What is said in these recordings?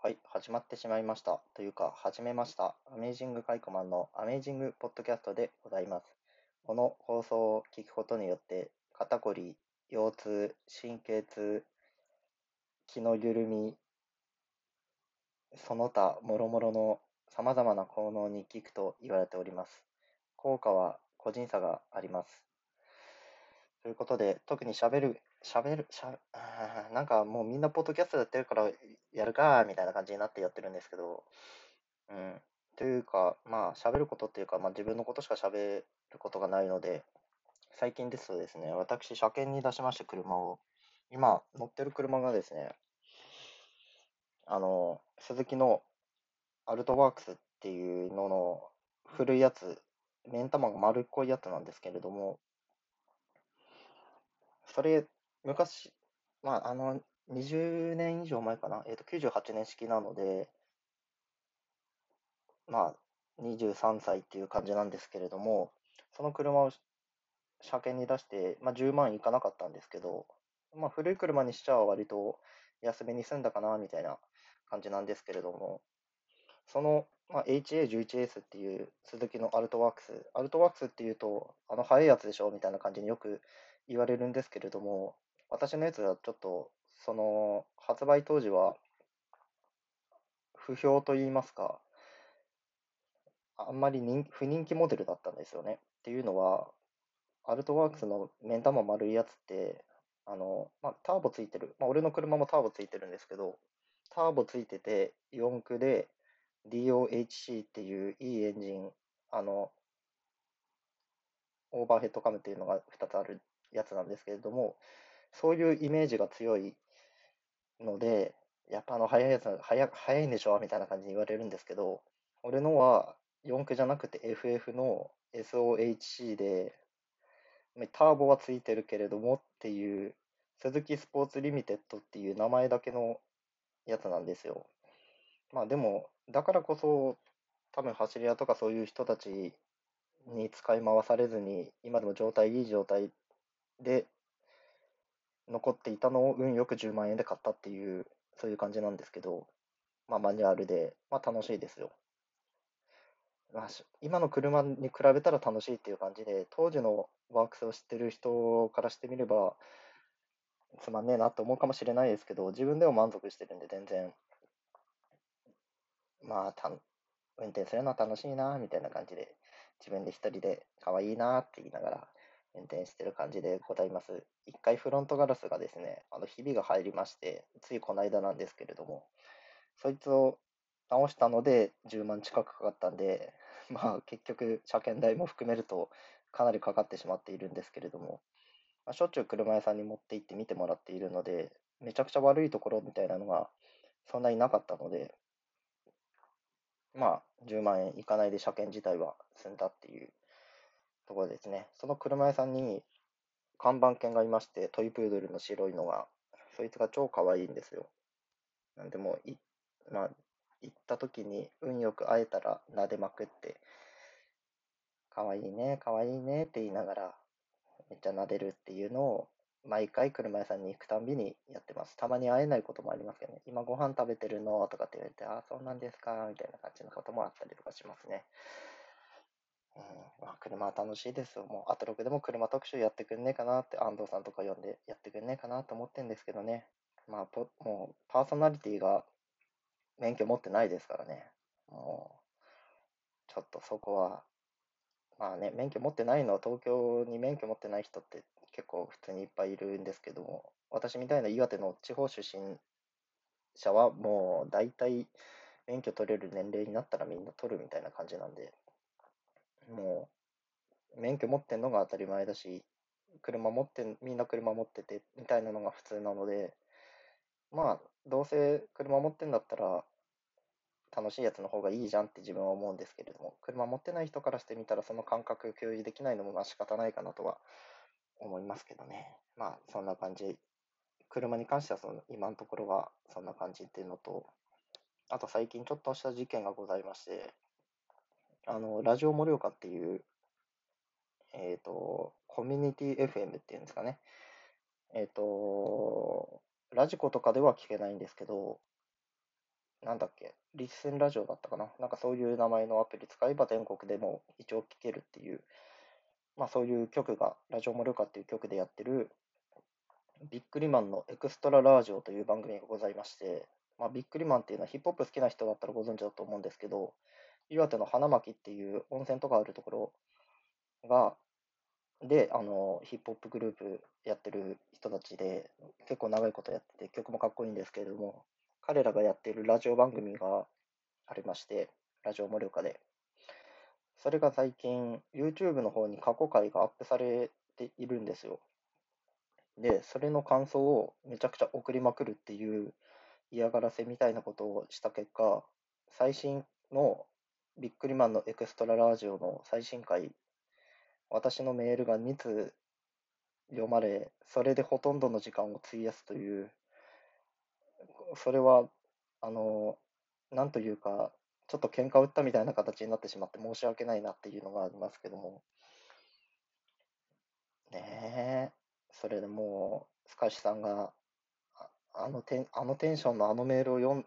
はい、始まってしまいました。というか、始めました。アメージングカイコマンのアメージングポッドキャストでございます。この放送を聞くことによって、肩こり、腰痛、神経痛、気の緩み、その他諸々の様々な効能に効くと言われております。効果は個人差があります。ということで、特に喋る喋る、しゃ、なんかもうみんなポッドキャストやってるからやるか、みたいな感じになってやってるんですけど、うん。というか、まあ、喋ることっていうか、まあ自分のことしか喋ることがないので、最近ですとですね、私、車検に出しまして車を、今乗ってる車がですね、あの、鈴木のアルトワークスっていうのの古いやつ、目ん玉が丸っこいやつなんですけれども、それ昔、まあ、あの、20年以上前かな、えっと、98年式なので、まあ、23歳っていう感じなんですけれども、その車を車検に出して、まあ、10万いかなかったんですけど、まあ、古い車にしちゃ割と安めに済んだかな、みたいな感じなんですけれども、その、まあ、HA11S っていう鈴木のアルトワークス、アルトワークスっていうと、あの速いやつでしょ？みたいな感じによく言われるんですけれども、私のやつはちょっと、その、発売当時は、不評と言いますか、あんまり人不人気モデルだったんですよね。っていうのは、アルトワークスの目ん玉丸いやつって、あの、まあ、ターボついてる。まあ、俺の車もターボついてるんですけど、ターボついてて、4駆で DOHC っていういいエンジン、あの、オーバーヘッドカムっていうのが2つあるやつなんですけれども、そういうイメージが強いので、やっぱあの速いやつ速、速いんでしょみたいな感じに言われるんですけど、俺のは4駆じゃなくて FF の SOHC で、ターボはついてるけれどもっていう、鈴木スポーツリミテッドっていう名前だけのやつなんですよ。まあでも、だからこそ、多分走り屋とかそういう人たちに使い回されずに、今でも状態いい状態で残っていたのを運よく10万円で買ったっていう、そういう感じなんですけど、まあマニュアルで、まあ楽しいですよ。まあ、今の車に比べたら楽しいっていう感じで、当時のワークスを知ってる人からしてみれば、つまんねえなって思うかもしれないですけど、自分でも満足してるんで、全然、まあ、た運転するのは楽しいな、みたいな感じで、自分で一人で可愛いなって言いながら、運転してる感じでございます。一回フロントガラスがですね、あの、ひびが入りまして、ついこの間なんですけれども、そいつを直したので10万近くかかったんで、まあ結局車検代も含めるとかなりかかってしまっているんですけれども、まあ、しょっちゅう車屋さんに持って行って見てもらっているので、めちゃくちゃ悪いところみたいなのがそんなになかったので、まあ10万円いかないで車検自体は済んだっていうところですね。その車屋さんに看板犬がいまして、トイプードルの白いのが、そいつが超可愛いんですよ。なんでもい、まあ、行った時に運よく会えたら撫でまくって、可愛いね、可愛いねって言いながら、めっちゃ撫でるっていうのを、毎回車屋さんに行くたんびにやってます。たまに会えないこともありますけどね、今ご飯食べてるの？とかって言われて、ああ、そうなんですか、みたいな感じのこともあったりとかしますね。うんまあ、車は楽しいですよ。もう、アトロクでも車特集やってくんねえかなって、安藤さんとか呼んでやってくんねえかなと思ってんですけどね。まあ、もう、パーソナリティが免許持ってないですからね。もう、ちょっとそこは、まあね、免許持ってないのは東京に免許持ってない人って結構普通にいっぱいいるんですけども、私みたいな岩手の地方出身者はもう大体免許取れる年齢になったらみんな取るみたいな感じなんで、もう、免許持ってんのが当たり前だし、車持ってみんな車持ってて、みたいなのが普通なので、まあ、どうせ車持ってんだったら、楽しいやつの方がいいじゃんって自分は思うんですけれども、車持ってない人からしてみたら、その感覚共有できないのもまあ仕方ないかなとは思いますけどね。まあ、そんな感じ。車に関してはその今のところはそんな感じっていうのと、あと最近ちょっとした事件がございまして、あの、ラジオ盛岡っていう、えっ、ー、と、コミュニティ FM っていうんですかね。えっ、ー、と、ラジコとかでは聞けないんですけど、なんだっけ、リッスンラジオだったかな。なんかそういう名前のアプリ使えば全国でも一応聴けるっていう、まあそういう曲が、ラジオモルカっていう曲でやってる、ビックリマンのエクストララジオという番組がございまして、まあ、ビックリマンっていうのはヒップホップ好きな人だったらご存知だと思うんですけど、岩手の花巻っていう温泉とかあるところが、で、あの、ヒップホップグループやってる人たちで、結構長いことやってて、曲もかっこいいんですけれども、彼らがやってるラジオ番組がありまして、ラジオ盛岡で。それが最近、YouTube の方に過去回がアップされているんですよ。で、それの感想をめちゃくちゃ送りまくるっていう嫌がらせみたいなことをした結果、最新のビックリマンのエクストララジオの最新回、私のメールが2通読まれ、それでほとんどの時間を費やすという、それは、あの、なんというか、ちょっと喧嘩を売ったみたいな形になってしまって申し訳ないなっていうのがありますけども、ねえ、それでもう、スカシさんが、ああのテン、あのテンションのあのメールを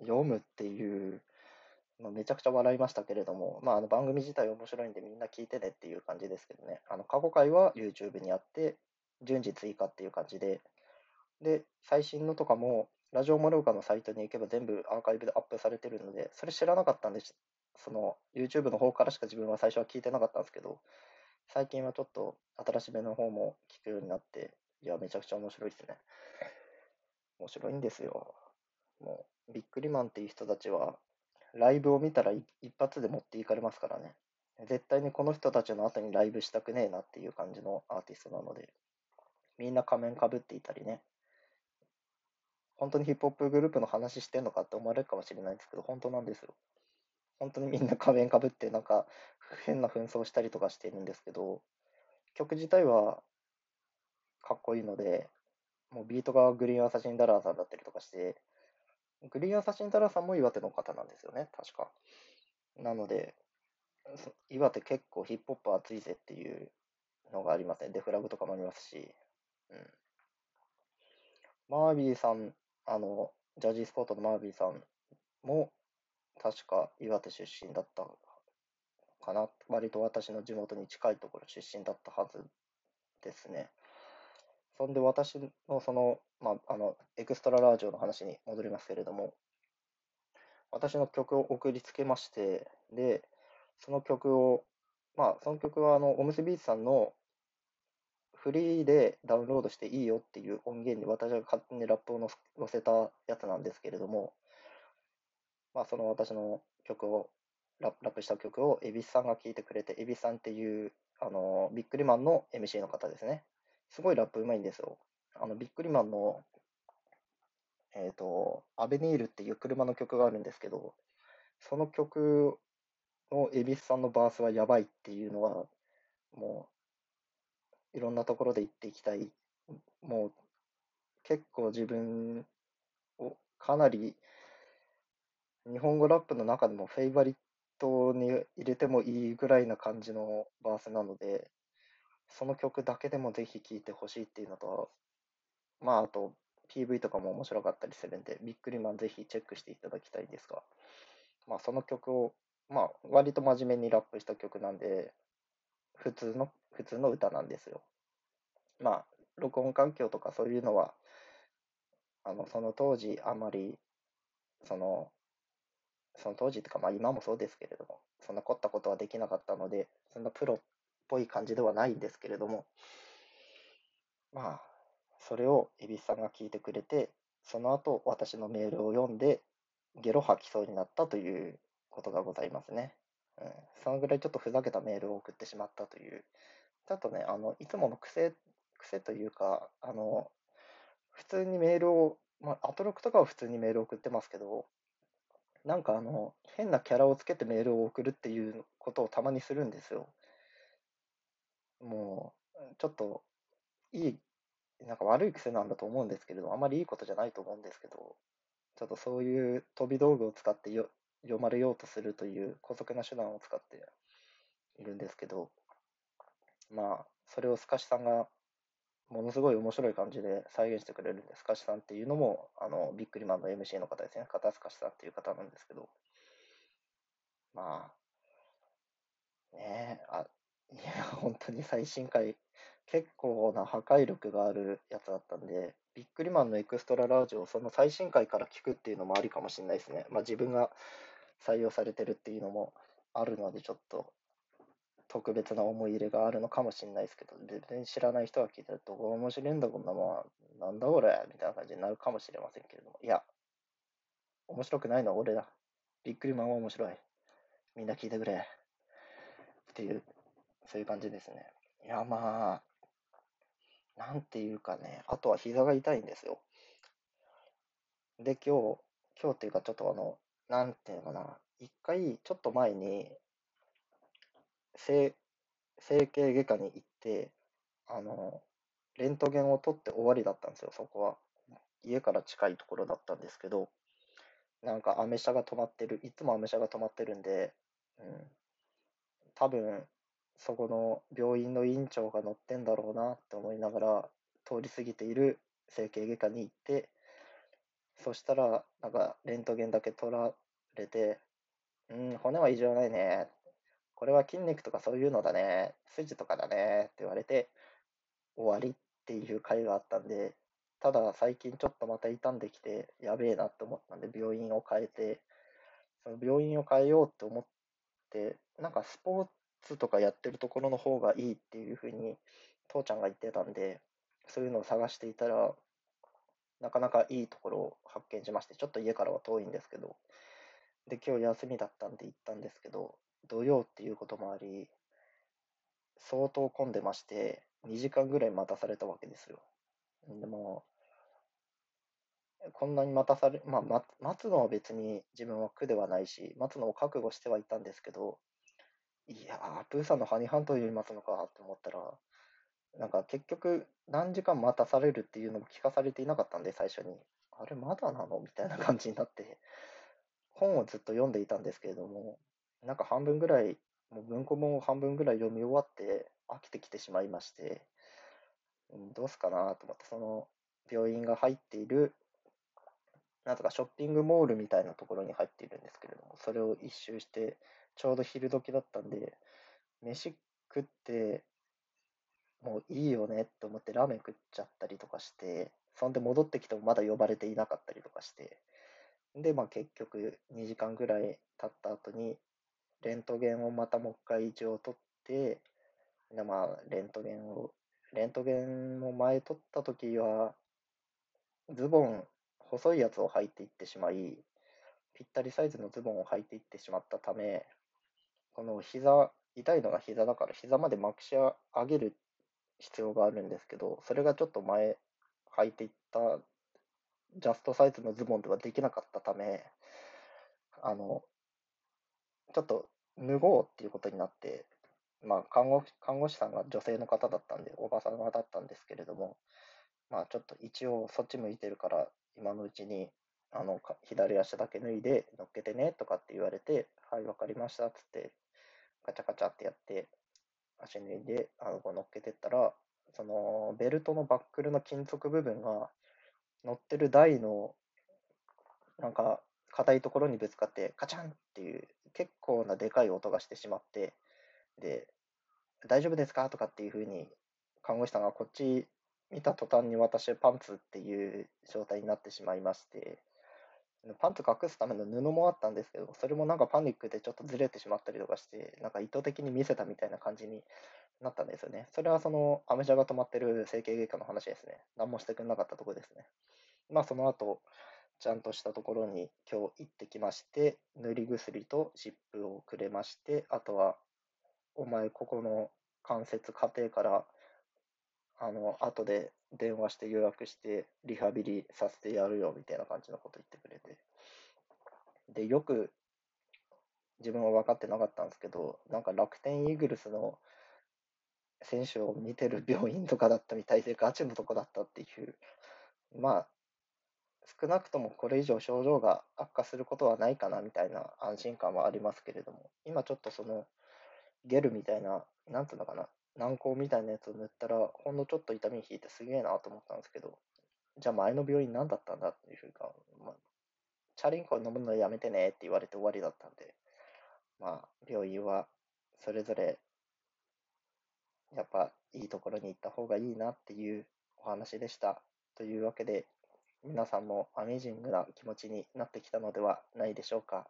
読むっていうのめちゃくちゃ笑いましたけれども、まあ、あの番組自体面白いんでみんな聞いてねっていう感じですけどね。あの過去回は YouTube にあって、順次追加っていう感じで、で、最新のとかも、ラジオモルカのサイトに行けば全部アーカイブでアップされてるので、それ知らなかったんです。その YouTube の方からしか自分は最初は聞いてなかったんですけど、最近はちょっと新しめの方も聞くようになって、いや、めちゃくちゃ面白いですね。面白いんですよ。もう、ビックリマンっていう人たちは、ライブを見たら一発で持っていかれますからね。絶対にこの人たちの後にライブしたくねえなっていう感じのアーティストなので、みんな仮面かぶっていたりね。本当にヒップホップグループの話してんのかって思われるかもしれないんですけど、本当なんですよ。本当にみんな仮面かぶってなんか変な紛争したりとかしてるんですけど、曲自体はかっこいいので、もうビートがグリーンアサシンダラーさんだったりとかして、グリーンアサシンダラさんも岩手の方なんですよね、確か。なので、岩手結構ヒップホップ熱いぜっていうのがありますね。デフラグとかもありますし。うん。マービーさん、あの、ジャージースポートのマービーさんも、確か岩手出身だったかな。割と私の地元に近いところ出身だったはずですね。そんで私のその、まあ、あの、エクストララージオの話に戻りますけれども、私の曲を送りつけまして、で、その曲を、まあ、その曲は、あの、おむすビーツさんのフリーでダウンロードしていいよっていう音源に私が勝手にラップを載せたやつなんですけれども、まあ、その私の曲を、ラップした曲を、蛭子さんが聴いてくれて、蛭子さんっていう、あの、ビックリマンの MC の方ですね。すごいラップうまいんですよ。あの、ビックリマンの、えっ、ー、と、アベニールっていう車の曲があるんですけど、その曲の恵比寿さんのバースはやばいっていうのは、もう、いろんなところで言っていきたい。もう、結構自分をかなり日本語ラップの中でもフェイバリットに入れてもいいぐらいな感じのバースなので、その曲だけでもぜひ聴いてほしいっていうのと、まあ、あと、PV とかも面白かったりするんで、ビックリマンぜひチェックしていただきたいですが、まあ、その曲を、まあ、割と真面目にラップした曲なんで、普通の、普通の歌なんですよ。まあ、録音環境とかそういうのは、あの、その当時あまり、その、その当時とか、まあ今もそうですけれども、そんな凝ったことはできなかったので、そんなプロぽい感じではないんですけれども、まあ、それを蛭子さんが聞いてくれて、その後、私のメールを読んで、ゲロ吐きそうになったということがございますね。うん、そのぐらいちょっとふざけたメールを送ってしまったという、ちょっとね、あの、いつもの癖、癖というか、あの、普通にメールを、まあ、アトロクとかは普通にメールを送ってますけど、なんかあの、変なキャラをつけてメールを送るっていうことをたまにするんですよ。ちょっと、いい、なんか悪い癖なんだと思うんですけれど、あまりいいことじゃないと思うんですけど、ちょっとそういう飛び道具を使ってよ読まれようとするという姑息な手段を使っているんですけど、まあ、それをスカシさんがものすごい面白い感じで再現してくれるんです。かしさんっていうのも、あの、ビックリマンの MC の方ですね。片塚さんっていう方なんですけど、まあ、ねえ、あ、いや、本当に最新回、結構な破壊力があるやつだったんで、ビックリマンのエクストララージをその最新回から聞くっていうのもありかもしれないですね。まあ自分が採用されてるっていうのもあるので、ちょっと特別な思い入れがあるのかもしれないですけど、全然知らない人が聞いたら、どこが面白いんだ、こんなもん。なんだこれみたいな感じになるかもしれませんけれども。いや、面白くないのは俺だ。ビックリマンは面白い。みんな聞いてくれ。っていう、そういう感じですね。いや、まあ、なんていうかね、あとは膝が痛いんですよ。で、今日、今日っていうかちょっとあの、なんていうのかな、一回、ちょっと前に、整整形外科に行って、あの、レントゲンを取って終わりだったんですよ、そこは。家から近いところだったんですけど、なんかアメ車が止まってる、いつもアメ車が止まってるんで、うん、多分、そこの病院の院長が乗ってんだろうなって思いながら、通り過ぎている整形外科に行って、そしたら、なんか、レントゲンだけ取られて、うん、骨は異常ないね。これは筋肉とかそういうのだね。筋とかだね。って言われて、終わりっていう回があったんで、ただ最近ちょっとまた傷んできて、やべえなって思ったんで、病院を変えて、その病院を変えようって思って、なんかスポーツとかやってるところの方がいいっていうふうに、父ちゃんが言ってたんで、そういうのを探していたら、なかなかいいところを発見しまして、ちょっと家からは遠いんですけど、で、今日休みだったんで行ったんですけど、土曜っていうこともあり、相当混んでまして、2時間ぐらい待たされたわけですよ。でも、こんなに待たされ、まあ、待待つのは別に自分は苦ではないし、待つのを覚悟してはいたんですけど、いやー、プーさんのハニーハントより待つのかって思ったら、なんか結局何時間待たされるっていうのも聞かされていなかったんで、最初に。あれ、まだなの？みたいな感じになって、本をずっと読んでいたんですけれども、なんか半分ぐらい、もう文庫本を半分ぐらい読み終わって飽きてきてしまいまして、うんどうすかなと思って、その病院が入っている、なんとかショッピングモールみたいなところに入っているんですけれども、それを一周して、ちょうど昼時だったんで、飯食って、もういいよねって思ってラーメン食っちゃったりとかして、そんで戻ってきてもまだ呼ばれていなかったりとかして、で、まあ結局2時間ぐらい経った後に、レントゲンをまたもう一回一応取って、でまあレントゲンを、レントゲンも前取った時は、ズボン、細いやつを履いていってしまい、ぴったりサイズのズボンを履いていってしまったため、この膝、痛いのが膝だから膝までまくし上げる必要があるんですけど、それがちょっと前履いていったジャストサイズのズボンではできなかったため、あの、ちょっと脱ごうっていうことになって、まあ看護、看護師さんが女性の方だったんで、おばさんだったんですけれども、まあちょっと一応そっち向いてるから、今のうちに、あの、左足だけ脱いで乗っけてねとかって言われて、はい、わかりましたっつって、ガチャガチャってやって、足脱いで、あの、こう乗っけてったら、その、ベルトのバックルの金属部分が、乗ってる台の、なんか、硬いところにぶつかって、カチャンっていう、結構なでかい音がしてしまって、で、大丈夫ですかとかっていうふうに、看護師さんがこっち見た途端に私パンツっていう状態になってしまいまして、パンツ隠すための布もあったんですけど、それもなんかパニックでちょっとずれてしまったりとかして、なんか意図的に見せたみたいな感じになったんですよね。それはそのアメ車が止まってる整形外科の話ですね。何もしてくれなかったところですね。まあその後、ちゃんとしたところに今日行ってきまして、塗り薬と湿布をくれまして、あとは、お前ここの関節家庭から、あの、後で電話して予約してリハビリさせてやるよみたいな感じのこと言ってくれて。で、よく自分は分かってなかったんですけど、なんか楽天イーグルスの選手を見てる病院とかだったみたいで、ガチのとこだったっていう、まあ、少なくともこれ以上症状が悪化することはないかなみたいな安心感はありますけれども、今ちょっとそのゲルみたいな、なんつうのかな、軟膏みたいなやつを塗ったら、ほんのちょっと痛み引いてすげえなと思ったんですけど、じゃあ前の病院何だったんだっていうか、まあ、チャリンコ飲むのやめてねって言われて終わりだったんで、まあ、病院はそれぞれ、やっぱいいところに行った方がいいなっていうお話でした。というわけで、皆さんもアメージングな気持ちになってきたのではないでしょうか。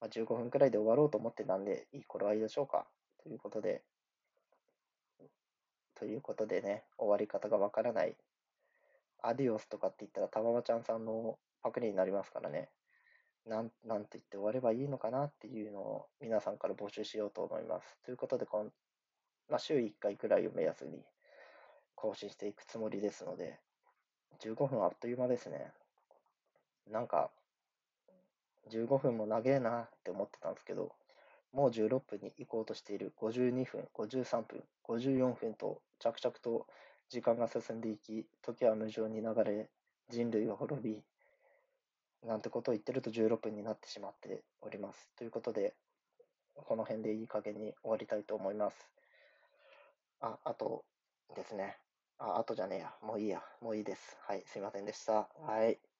まあ、15分くらいで終わろうと思ってたんで、いい頃合いでしょうか。ということで、ということでね、終わり方がわからない。アディオスとかって言ったら、たままちゃんさんのパクリになりますからね。なん、なんて言って終わればいいのかなっていうのを皆さんから募集しようと思います。ということで、こんまあ、週1回くらいを目安に更新していくつもりですので、15分あっという間ですね。なんか、15分も長えなって思ってたんですけど、もう16分に行こうとしている52分、53分、54分と着々と時間が進んでいき、時は無情に流れ、人類は滅び、なんてことを言ってると16分になってしまっております。ということで、この辺でいい加減に終わりたいと思います。あ、あとですね。あ、あとじゃねえや。もういいや。もういいです。はい、すいませんでした。はい。